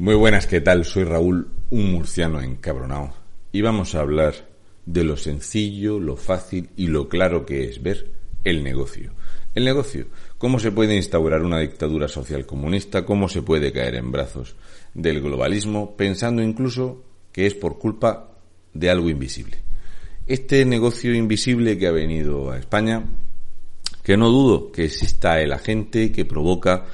Muy buenas, ¿qué tal? Soy Raúl, un murciano encabronado, y vamos a hablar de lo sencillo, lo fácil y lo claro que es ver el negocio. El negocio, cómo se puede instaurar una dictadura social comunista, cómo se puede caer en brazos del globalismo, pensando incluso que es por culpa de algo invisible. Este negocio invisible que ha venido a España, que no dudo que exista el agente que provoca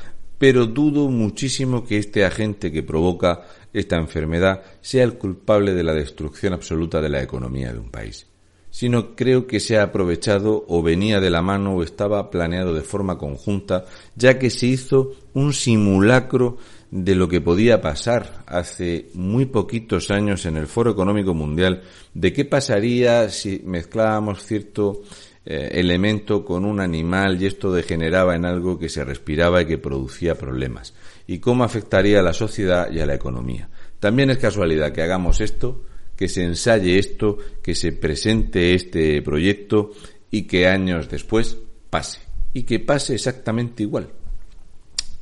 pero dudo muchísimo que este agente que provoca esta enfermedad sea el culpable de la destrucción absoluta de la economía de un país, sino creo que se ha aprovechado o venía de la mano o estaba planeado de forma conjunta, ya que se hizo un simulacro de lo que podía pasar hace muy poquitos años en el Foro Económico Mundial, de qué pasaría si mezclábamos cierto eh, elemento con un animal y esto degeneraba en algo que se respiraba y que producía problemas. Y cómo afectaría a la sociedad y a la economía. También es casualidad que hagamos esto, que se ensaye esto, que se presente este proyecto y que años después pase. Y que pase exactamente igual.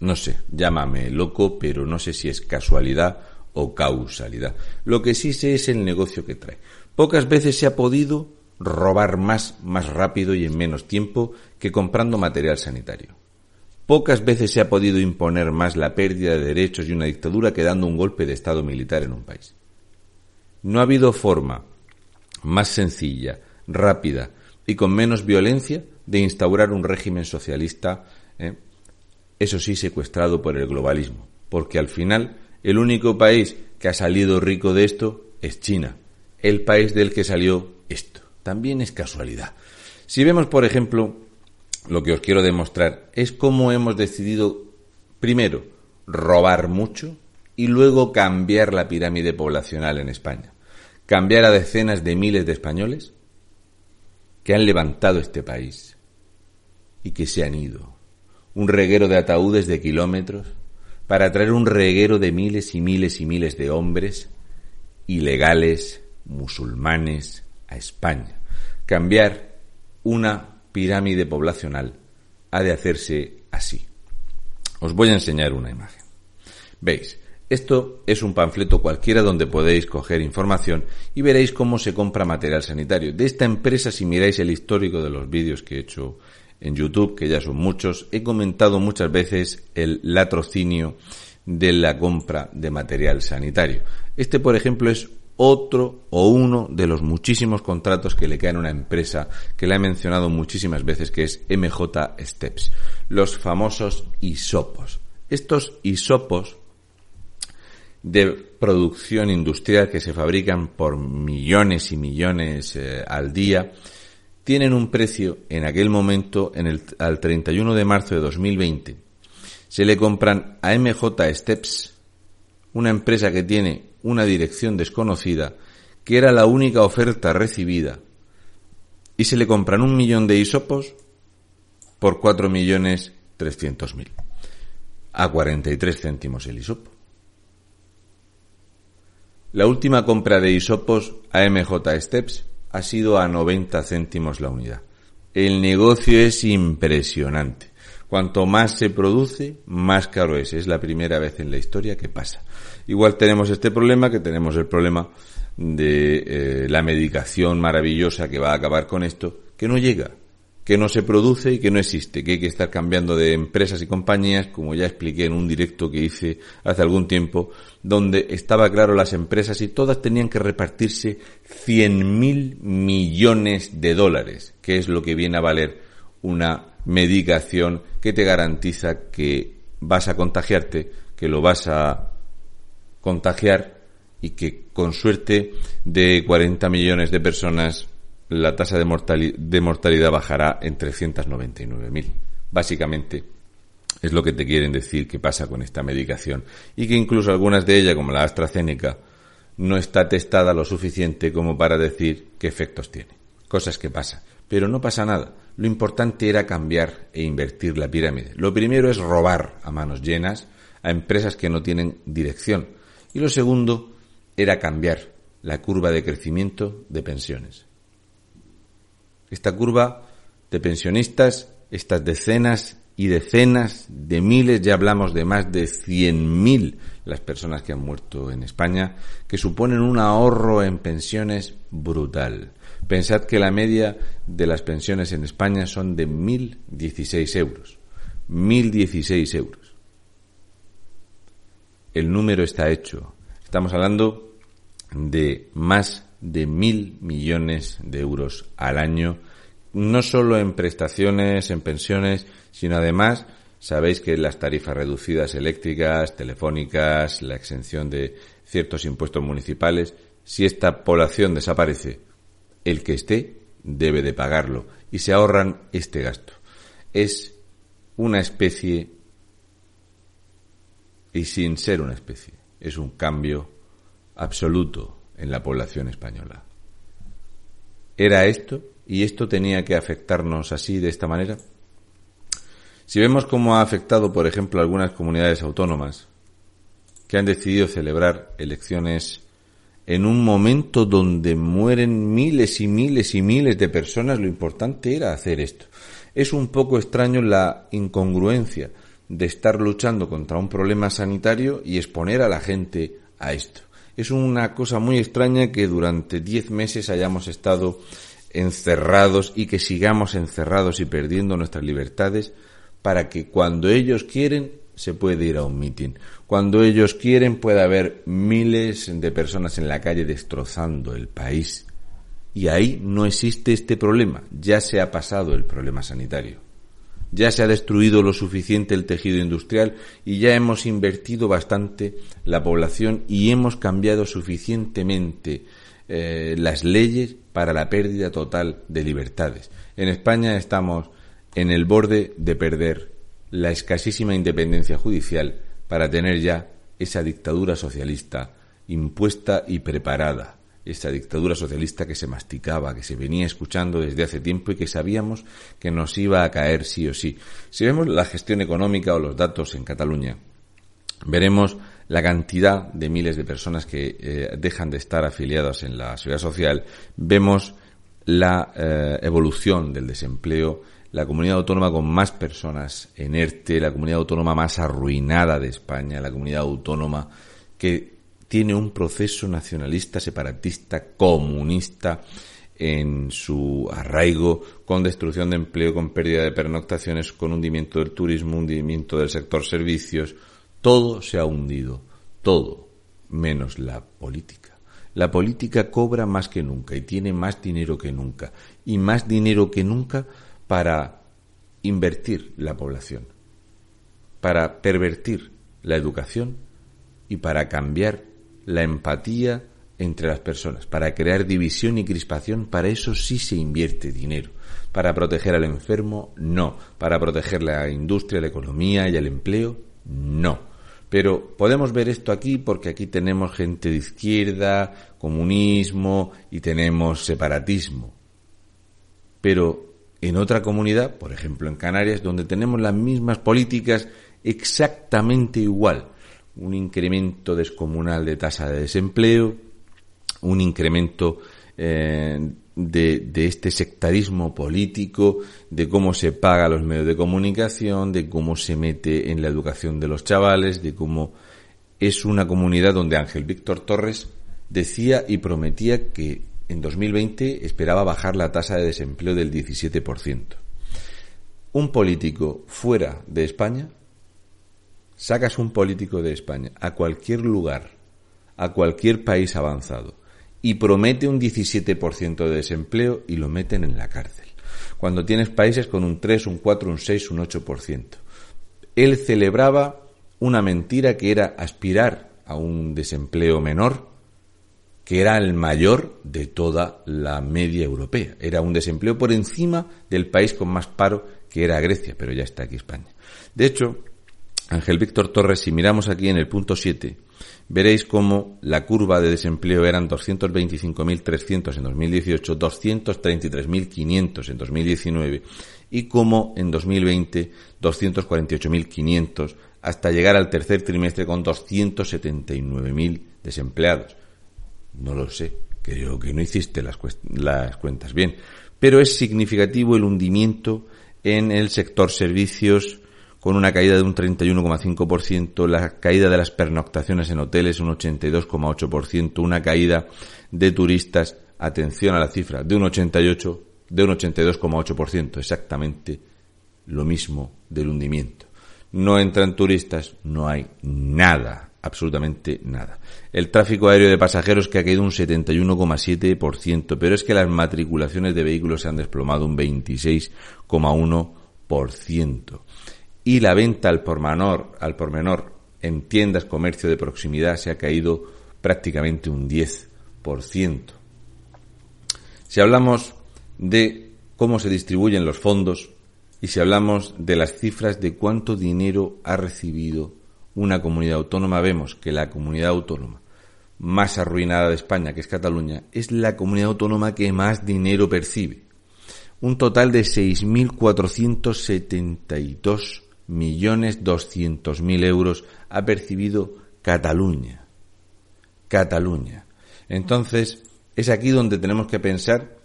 No sé, llámame loco, pero no sé si es casualidad o causalidad. Lo que sí sé es el negocio que trae. Pocas veces se ha podido robar más, más rápido y en menos tiempo que comprando material sanitario. Pocas veces se ha podido imponer más la pérdida de derechos y una dictadura que dando un golpe de Estado militar en un país. No ha habido forma más sencilla, rápida y con menos violencia de instaurar un régimen socialista, ¿eh? eso sí, secuestrado por el globalismo, porque al final el único país que ha salido rico de esto es China, el país del que salió esto también es casualidad. Si vemos, por ejemplo, lo que os quiero demostrar es cómo hemos decidido, primero, robar mucho y luego cambiar la pirámide poblacional en España. Cambiar a decenas de miles de españoles que han levantado este país y que se han ido. Un reguero de ataúdes de kilómetros para traer un reguero de miles y miles y miles de hombres ilegales, musulmanes, a España. Cambiar una pirámide poblacional ha de hacerse así. Os voy a enseñar una imagen. Veis, esto es un panfleto cualquiera donde podéis coger información y veréis cómo se compra material sanitario. De esta empresa, si miráis el histórico de los vídeos que he hecho en YouTube, que ya son muchos, he comentado muchas veces el latrocinio de la compra de material sanitario. Este, por ejemplo, es otro o uno de los muchísimos contratos que le caen a una empresa que le he mencionado muchísimas veces que es MJ Steps, los famosos isopos. Estos isopos de producción industrial que se fabrican por millones y millones eh, al día tienen un precio en aquel momento en el, al 31 de marzo de 2020 se le compran a MJ Steps una empresa que tiene una dirección desconocida, que era la única oferta recibida, y se le compran un millón de hisopos por cuatro millones trescientos mil, a 43 céntimos el hisopo. La última compra de hisopos a MJ Steps ha sido a 90 céntimos la unidad. El negocio es impresionante. Cuanto más se produce, más caro es. Es la primera vez en la historia que pasa. Igual tenemos este problema, que tenemos el problema de eh, la medicación maravillosa que va a acabar con esto, que no llega, que no se produce y que no existe, que hay que estar cambiando de empresas y compañías, como ya expliqué en un directo que hice hace algún tiempo, donde estaba claro las empresas y todas tenían que repartirse 100 mil millones de dólares, que es lo que viene a valer una medicación que te garantiza que vas a contagiarte, que lo vas a contagiar y que con suerte de 40 millones de personas la tasa de, mortalidad bajará en 399.000. Básicamente es lo que te quieren decir que pasa con esta medicación y que incluso algunas de ellas, como la AstraZeneca, no está testada lo suficiente como para decir qué efectos tiene. Cosas que pasan. Pero no pasa nada. Lo importante era cambiar e invertir la pirámide. Lo primero es robar a manos llenas a empresas que no tienen dirección. Y lo segundo era cambiar la curva de crecimiento de pensiones. Esta curva de pensionistas, estas decenas y decenas de miles, ya hablamos de más de 100.000 las personas que han muerto en España, que suponen un ahorro en pensiones brutal. Pensad que la media de las pensiones en España son de 1.016 euros. 1.016 euros. El número está hecho. Estamos hablando de más de mil millones de euros al año, no solo en prestaciones, en pensiones, sino además Sabéis que las tarifas reducidas eléctricas, telefónicas, la exención de ciertos impuestos municipales, si esta población desaparece, el que esté debe de pagarlo y se ahorran este gasto. Es una especie y sin ser una especie, es un cambio absoluto en la población española. ¿Era esto? ¿Y esto tenía que afectarnos así, de esta manera? Si vemos cómo ha afectado, por ejemplo, algunas comunidades autónomas que han decidido celebrar elecciones en un momento donde mueren miles y miles y miles de personas, lo importante era hacer esto. Es un poco extraño la incongruencia de estar luchando contra un problema sanitario y exponer a la gente a esto. Es una cosa muy extraña que durante diez meses hayamos estado encerrados y que sigamos encerrados y perdiendo nuestras libertades para que cuando ellos quieren se puede ir a un mitin. Cuando ellos quieren puede haber miles de personas en la calle destrozando el país. Y ahí no existe este problema. Ya se ha pasado el problema sanitario. Ya se ha destruido lo suficiente el tejido industrial y ya hemos invertido bastante la población y hemos cambiado suficientemente eh, las leyes para la pérdida total de libertades. En España estamos en el borde de perder la escasísima independencia judicial para tener ya esa dictadura socialista impuesta y preparada, esa dictadura socialista que se masticaba, que se venía escuchando desde hace tiempo y que sabíamos que nos iba a caer sí o sí. Si vemos la gestión económica o los datos en Cataluña, veremos la cantidad de miles de personas que eh, dejan de estar afiliadas en la seguridad social, vemos la eh, evolución del desempleo, la comunidad autónoma con más personas en ERTE, la comunidad autónoma más arruinada de España, la comunidad autónoma que tiene un proceso nacionalista, separatista, comunista en su arraigo, con destrucción de empleo, con pérdida de pernoctaciones, con hundimiento del turismo, hundimiento del sector servicios. Todo se ha hundido, todo, menos la política. La política cobra más que nunca y tiene más dinero que nunca. Y más dinero que nunca para invertir la población, para pervertir la educación y para cambiar la empatía entre las personas, para crear división y crispación, para eso sí se invierte dinero. Para proteger al enfermo, no. Para proteger la industria, la economía y el empleo, no. Pero podemos ver esto aquí porque aquí tenemos gente de izquierda, comunismo y tenemos separatismo. Pero en otra comunidad, por ejemplo en Canarias, donde tenemos las mismas políticas exactamente igual. Un incremento descomunal de tasa de desempleo, un incremento eh, de, de, este sectarismo político, de cómo se paga los medios de comunicación, de cómo se mete en la educación de los chavales, de cómo es una comunidad donde Ángel Víctor Torres decía y prometía que en 2020 esperaba bajar la tasa de desempleo del 17%. Un político fuera de España, sacas un político de España a cualquier lugar, a cualquier país avanzado, y promete un 17% de desempleo y lo meten en la cárcel. Cuando tienes países con un 3, un 4, un 6, un 8%. Él celebraba una mentira que era aspirar a un desempleo menor que era el mayor de toda la media europea. Era un desempleo por encima del país con más paro, que era Grecia, pero ya está aquí España. De hecho, Ángel Víctor Torres, si miramos aquí en el punto 7, veréis cómo la curva de desempleo eran 225.300 en 2018, 233.500 en 2019 y cómo en 2020 248.500 hasta llegar al tercer trimestre con 279.000 desempleados. No lo sé, creo que no hiciste las, las cuentas bien. Pero es significativo el hundimiento en el sector servicios con una caída de un 31,5%, la caída de las pernoctaciones en hoteles un 82,8%, una caída de turistas, atención a la cifra, de un 88, de un 82,8%, exactamente lo mismo del hundimiento. No entran turistas, no hay nada, absolutamente nada. El tráfico aéreo de pasajeros que ha caído un 71,7%, pero es que las matriculaciones de vehículos se han desplomado un 26,1%. Y la venta al por, menor, al por menor en tiendas, comercio de proximidad se ha caído prácticamente un 10%. Si hablamos de cómo se distribuyen los fondos y si hablamos de las cifras de cuánto dinero ha recibido una comunidad autónoma, vemos que la comunidad autónoma más arruinada de España, que es Cataluña, es la comunidad autónoma que más dinero percibe. Un total de 6.472 millones doscientos mil euros ha percibido Cataluña. Cataluña. Entonces, es aquí donde tenemos que pensar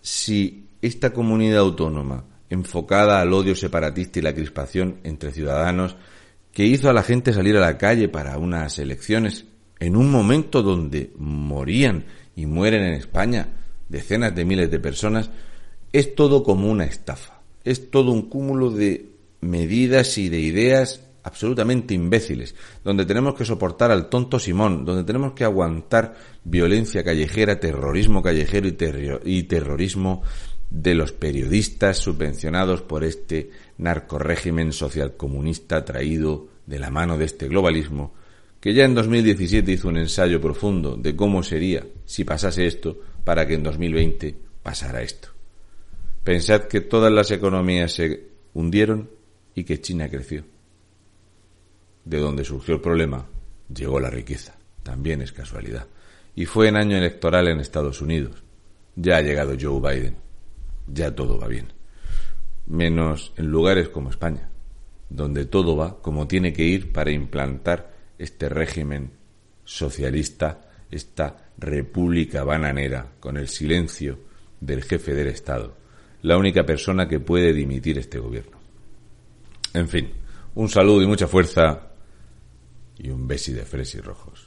si esta comunidad autónoma, enfocada al odio separatista y la crispación entre ciudadanos, que hizo a la gente salir a la calle para unas elecciones en un momento donde morían y mueren en España decenas de miles de personas, es todo como una estafa. Es todo un cúmulo de medidas y de ideas absolutamente imbéciles, donde tenemos que soportar al tonto Simón, donde tenemos que aguantar violencia callejera, terrorismo callejero y, terrorismo de los periodistas subvencionados por este narcorrégimen socialcomunista traído de la mano de este globalismo, que ya en 2017 hizo un ensayo profundo de cómo sería si pasase esto para que en 2020 pasara esto. Pensad que todas las economías se hundieron y que China creció. De donde surgió el problema, llegó la riqueza. También es casualidad. Y fue en año electoral en Estados Unidos. Ya ha llegado Joe Biden. Ya todo va bien. Menos en lugares como España, donde todo va como tiene que ir para implantar este régimen socialista, esta república bananera, con el silencio del jefe del Estado, la única persona que puede dimitir este gobierno. En fin, un saludo y mucha fuerza y un besi de fresi rojos.